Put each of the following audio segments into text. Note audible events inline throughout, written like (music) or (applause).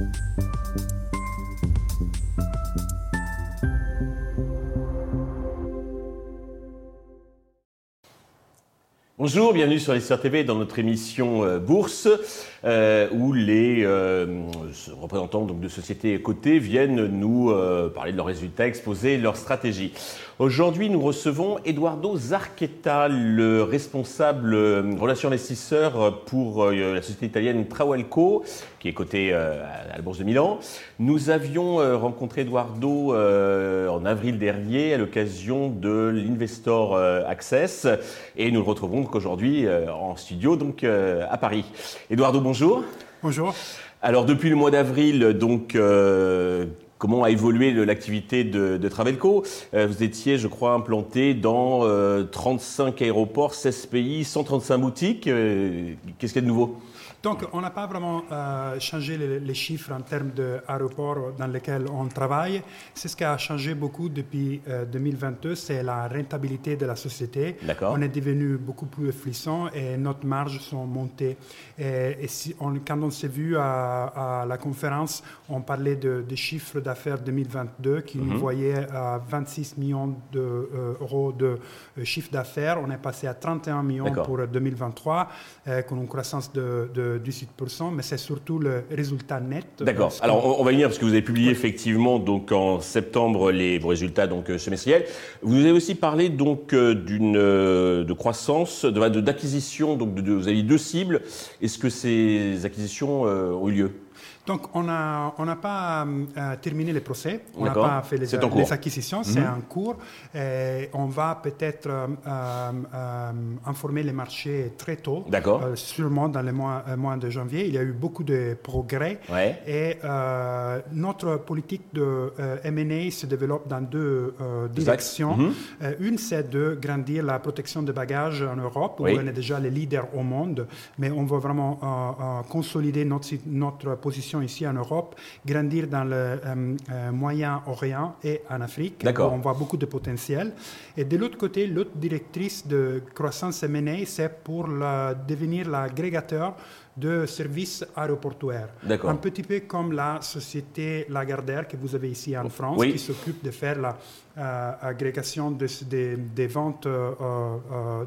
you Bonjour, bienvenue sur l'Histoire TV dans notre émission euh, Bourse, euh, où les euh, représentants donc, de sociétés cotées viennent nous parler de leurs résultats, exposer leurs stratégies. Aujourd'hui, nous recevons Eduardo Zarchetta, le responsable relations investisseurs pour la société italienne Trawalco, qui est coté à la Bourse de Milan. Nous avions rencontré Eduardo en avril dernier à l'occasion de l'Investor Access, et nous le retrouvons aujourd'hui euh, en studio donc euh, à Paris. Eduardo, bonjour. Bonjour. Alors depuis le mois d'avril, donc euh, comment a évolué l'activité de, de, Travelco Vous étiez, je crois, implanté dans 35 aéroports, 16 pays, 135 boutiques. Qu'est-ce qu'il y a de nouveau? Donc, on n'a pas vraiment euh, changé les, chiffres en termes d'aéroports dans lesquels on travaille. C'est ce qui a changé beaucoup depuis 2022, euh, c'est la rentabilité de la société. On est devenu beaucoup plus efficient et notre marges sont montées. Et, si on, quand on s'est vu à, la conférence, on parlait de, des chiffres d'affaires 2022 qui nous mhm. voyaient à 26 millions d'euros de, de chiffre d'affaires. On est passé à 31 millions pour 2023, avec une croissance de 18%, mais c'est surtout le résultat net. D'accord. Alors on, va venir parce que vous avez publié effectivement donc en septembre les vos résultats donc euh, semestriels. Vous avez aussi parlé donc euh, d'une euh, de croissance, de d'acquisition donc de, vous avez deux cibles. Est-ce que ces acquisitions ont eu lieu? Donc, on n'a on pas euh, terminé les procès, on n'a pas fait les, les acquisitions, c'est en cours. Et on va peut-être euh, euh, informer les marchés très tôt, sûrement dans le mois, mois, de janvier. Il y a eu beaucoup de progrès. Et notre politique de M&A se développe dans deux directions. Mhm. une, c'est de grandir la protection des bagages en Europe, où on est déjà les leaders au monde, mais on veut vraiment consolider notre, notre position ici en Europe, grandir dans le euh, euh, Moyen-Orient et en Afrique. Où on voit beaucoup de potentiel. Et de l'autre côté, l'autre directrice de croissance M&A, c'est pour devenir l'agrégateur de services aéroportuaires. Un petit peu comme la société Lagardère que vous avez ici en France, qui s'occupe de faire la euh, agrégation des ventes euh,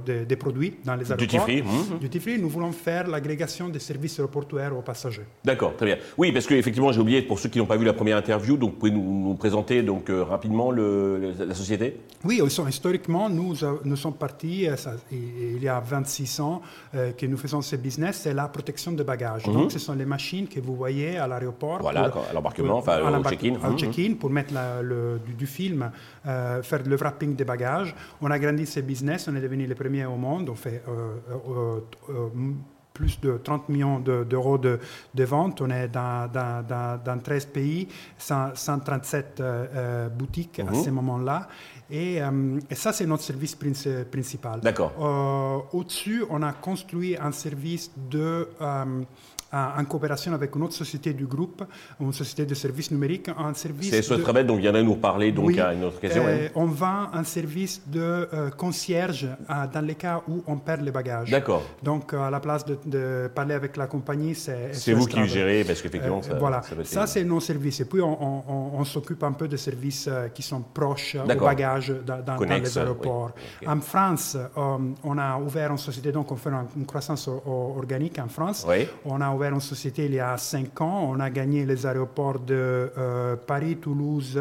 euh, des produits dans les aéroports. Duty free. Mmh. Duty free, nous voulons faire l'agrégation des services aéroportuaires aux passagers. D'accord, très bien. Oui, parce qu'effectivement, j'ai oublié, pour ceux qui n'ont pas vu la première interview, donc pouvez nous, présenter donc, rapidement le, la société Oui, historiquement, nous, nous sommes partis, il y a 26 ans que nous faisons ce business, c'est la protection de bagages. Donc, mhm. ce sont les machines que vous voyez à l'aéroport. Voilà, à l'embarquement, enfin au check-in. Au mhm. check-in, pour mettre le, du, film, euh, faire le wrapping des bagages. On a grandi ce business, on est devenu les premiers au monde. On fait euh, euh, plus de 30 millions d'euros de, de, ventes. On est dans, dans, dans, 13 pays, 137 boutiques à mhm. ce moment-là. Et, et, ça, c'est notre service principal. D'accord. Au-dessus, on a construit un service de en coopération avec une autre société du groupe, une société de services numériques, un service. C'est ce de... donc viendrait nous parler donc à une autre occasion. Euh, on vend un service de euh, concierge euh, dans les cas où on perd les bagages. D'accord. Donc à la place de, parler avec la compagnie, c'est. C'est vous qui gérez parce qu'effectivement ça. Voilà, ça, c'est nos services. Et puis on, s'occupe un peu de services qui sont proches aux bagages dans, les aéroports. En France, on a ouvert une société, donc on fait une, croissance organique en France. Oui. On a ouvert ouvert une société il y a cinq ans. On a gagné les aéroports de euh, Paris, Toulouse,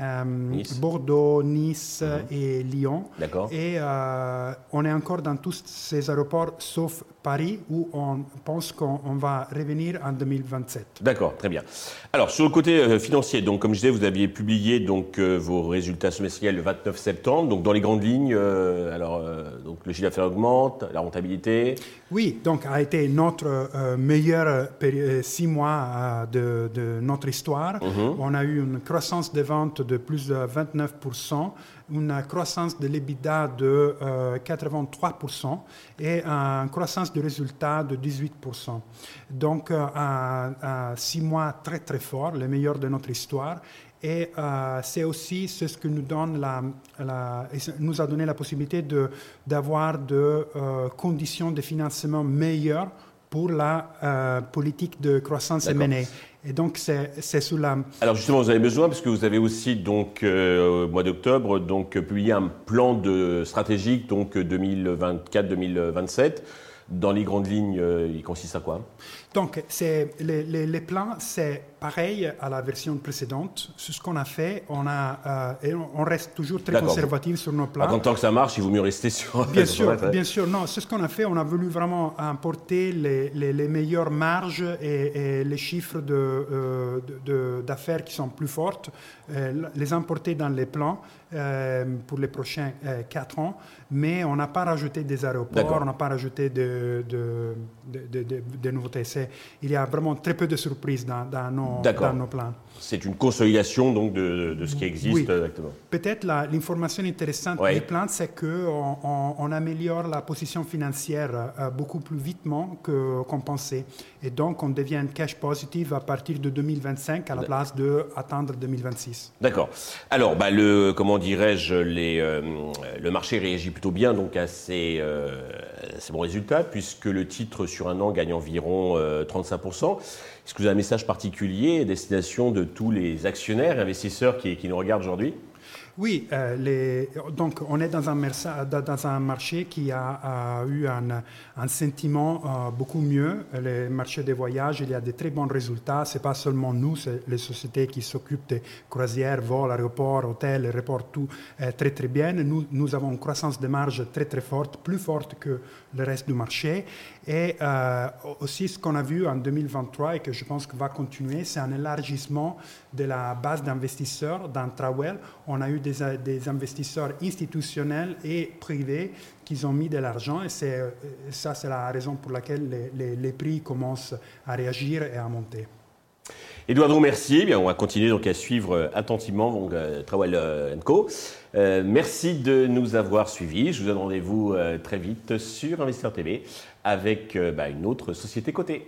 euh, Bordeaux, Nice mhm. et Lyon. D'accord. Et euh, on est encore dans tous ces aéroports sauf Paris où on pense qu'on va revenir en 2027. D'accord, très bien. Alors sur le côté financier, donc comme je disais, vous aviez publié donc vos résultats semestriels le 29 septembre. Donc dans les grandes lignes, alors donc le chiffre d'affaires augmente, la rentabilité. Oui, donc a été notre meilleur euh, six mois euh, de, notre histoire. Mhm. On a eu une croissance des ventes de plus de 29%, une croissance de l'EBITDA de 83% euh, et une croissance de résultats de 18%. Donc, un, six mois très très fort, le meilleur de notre histoire. Et c'est aussi ce que nous donne la, nous a donné la possibilité d'avoir de, de conditions de financement meilleures pour la euh, politique de croissance M&A. Et donc, c'est sous la... Alors justement, vous avez besoin, parce que vous avez aussi, donc, au mois d'octobre, donc, publié un plan de stratégique, donc 2024-2027. Dans les grandes lignes, il consiste à quoi? Donc, les, les, plans, c'est pareil à la version précédente. Ce qu'on a fait, on, a, euh, on reste toujours très conservatif sur nos plans. En tant que ça marche, il vaut mieux rester sur. Bien (laughs) sûr, bien sûr. Non, c'est ce qu'on a fait. On a voulu vraiment importer les, les meilleures marges et, les chiffres d'affaires de, de, qui sont plus fortes, euh, les importer dans les plans euh, pour les prochains quatre ans. Mais on n'a pas rajouté des aéroports, on n'a pas rajouté de, de, de nouveautés il y a vraiment très peu de surprises dans, nos, dans nos, plans. C'est une consolidation donc de, ce qui existe oui. exactement. Peut-être l'information intéressante des plans, c'est qu'on on, améliore la position financière euh, beaucoup plus vitement qu'on pensait. Et donc, on devient cash positive à partir de 2025 à la place d'attendre 2026. D'accord. Alors, bah, le, comment dirais-je, euh, le marché réagit plutôt bien donc à ces, euh, ces bons résultats, puisque le titre sur un an gagne environ 35%. Est-ce que vous avez un message particulier à destination de tous les actionnaires et investisseurs qui, qui nous regardent aujourd'hui? Oui, euh, donc on est dans un, marché qui a, eu un, sentiment euh, beaucoup mieux. Le marché des voyages, il y a de très bons résultats. Ce n'est pas seulement nous, c'est les sociétés qui s'occupent des croisières, vols, aéroports, hôtels, aéroports, tout très très bien. Nous, nous avons une croissance de marge très très forte, plus forte que le reste du marché. Et euh, aussi ce qu'on a vu en 2023 et que je pense que va continuer, c'est un élargissement de la base d'investisseurs dans Trawell. On a eu des, investisseurs institutionnels et privés qui ont mis de l'argent et euh, ça, c'est la raison pour laquelle les, prix commencent à réagir et à monter. Eduardo, merci. Eh bien, on va continuer donc à suivre euh, attentivement donc, euh, Co. merci de nous avoir suivis. Je vous donne rendez-vous très vite sur Investisseur TV avec bah, une autre société cotée.